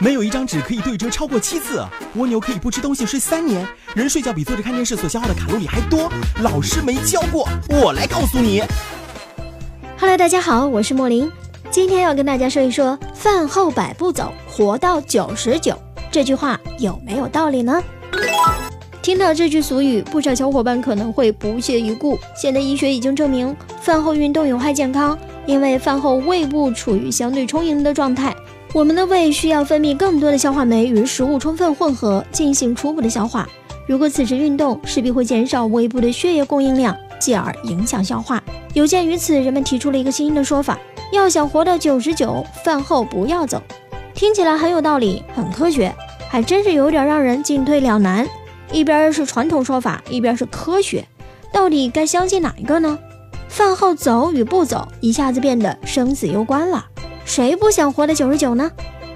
没有一张纸可以对折超过七次。蜗牛可以不吃东西睡三年。人睡觉比坐着看电视所消耗的卡路里还多。老师没教过，我来告诉你。Hello，大家好，我是莫林。今天要跟大家说一说“饭后百步走，活到九十九”这句话有没有道理呢？听到这句俗语，不少小伙伴可能会不屑一顾。现代医学已经证明，饭后运动有害健康，因为饭后胃部处于相对充盈的状态。我们的胃需要分泌更多的消化酶与食物充分混合，进行初步的消化。如果此时运动，势必会减少胃部的血液供应量，继而影响消化。有鉴于此，人们提出了一个新的说法：要想活到九十九，饭后不要走。听起来很有道理，很科学，还真是有点让人进退两难。一边是传统说法，一边是科学，到底该相信哪一个呢？饭后走与不走，一下子变得生死攸关了。谁不想活到九十九呢？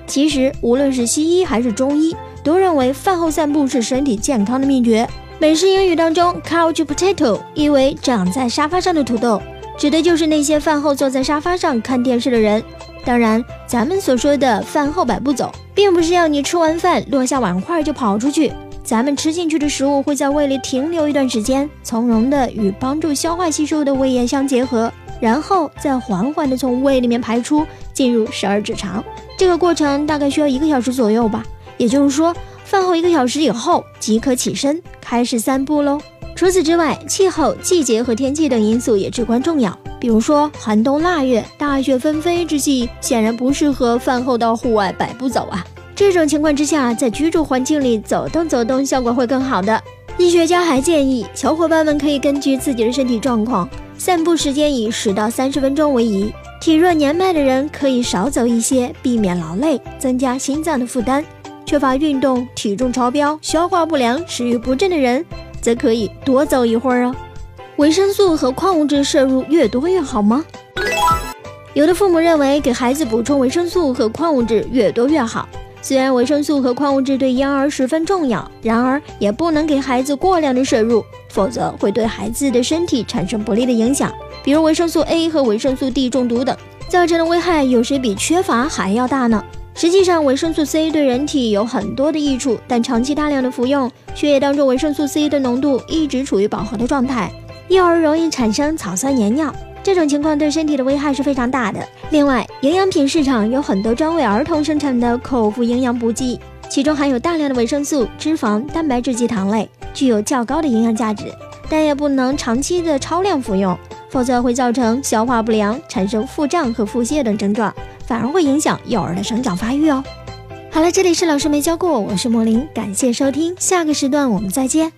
其实，无论是西医还是中医，都认为饭后散步是身体健康的秘诀。美式英语当中，couch potato 意为长在沙发上的土豆，指的就是那些饭后坐在沙发上看电视的人。当然，咱们所说的饭后百步走，并不是要你吃完饭落下碗筷就跑出去。咱们吃进去的食物会在胃里停留一段时间，从容的与帮助消化吸收的胃液相结合，然后再缓缓的从胃里面排出。进入十二指肠，这个过程大概需要一个小时左右吧。也就是说，饭后一个小时以后即可起身开始散步喽。除此之外，气候、季节和天气等因素也至关重要。比如说，寒冬腊月、大雪纷飞之际，显然不适合饭后到户外百步走啊。这种情况之下，在居住环境里走动走动，效果会更好的。医学家还建议小伙伴们可以根据自己的身体状况，散步时间以十到三十分钟为宜。体弱年迈的人可以少走一些，避免劳累，增加心脏的负担。缺乏运动、体重超标、消化不良、食欲不振的人，则可以多走一会儿哦。维生素和矿物质摄入越多越好吗？有的父母认为给孩子补充维生素和矿物质越多越好。虽然维生素和矿物质对婴儿十分重要，然而也不能给孩子过量的摄入，否则会对孩子的身体产生不利的影响。比如维生素 A 和维生素 D 中毒等，造成的危害有时比缺乏还要大呢。实际上，维生素 C 对人体有很多的益处，但长期大量的服用，血液当中维生素 C 的浓度一直处于饱和的状态，幼儿容易产生草酸盐尿，这种情况对身体的危害是非常大的。另外，营养品市场有很多专为儿童生产的口服营养补剂，其中含有大量的维生素、脂肪、蛋白质及糖类，具有较高的营养价值，但也不能长期的超量服用。否则会造成消化不良，产生腹胀和腹泻等症状，反而会影响幼儿的生长发育哦。好了，这里是老师没教过，我是莫林，感谢收听，下个时段我们再见。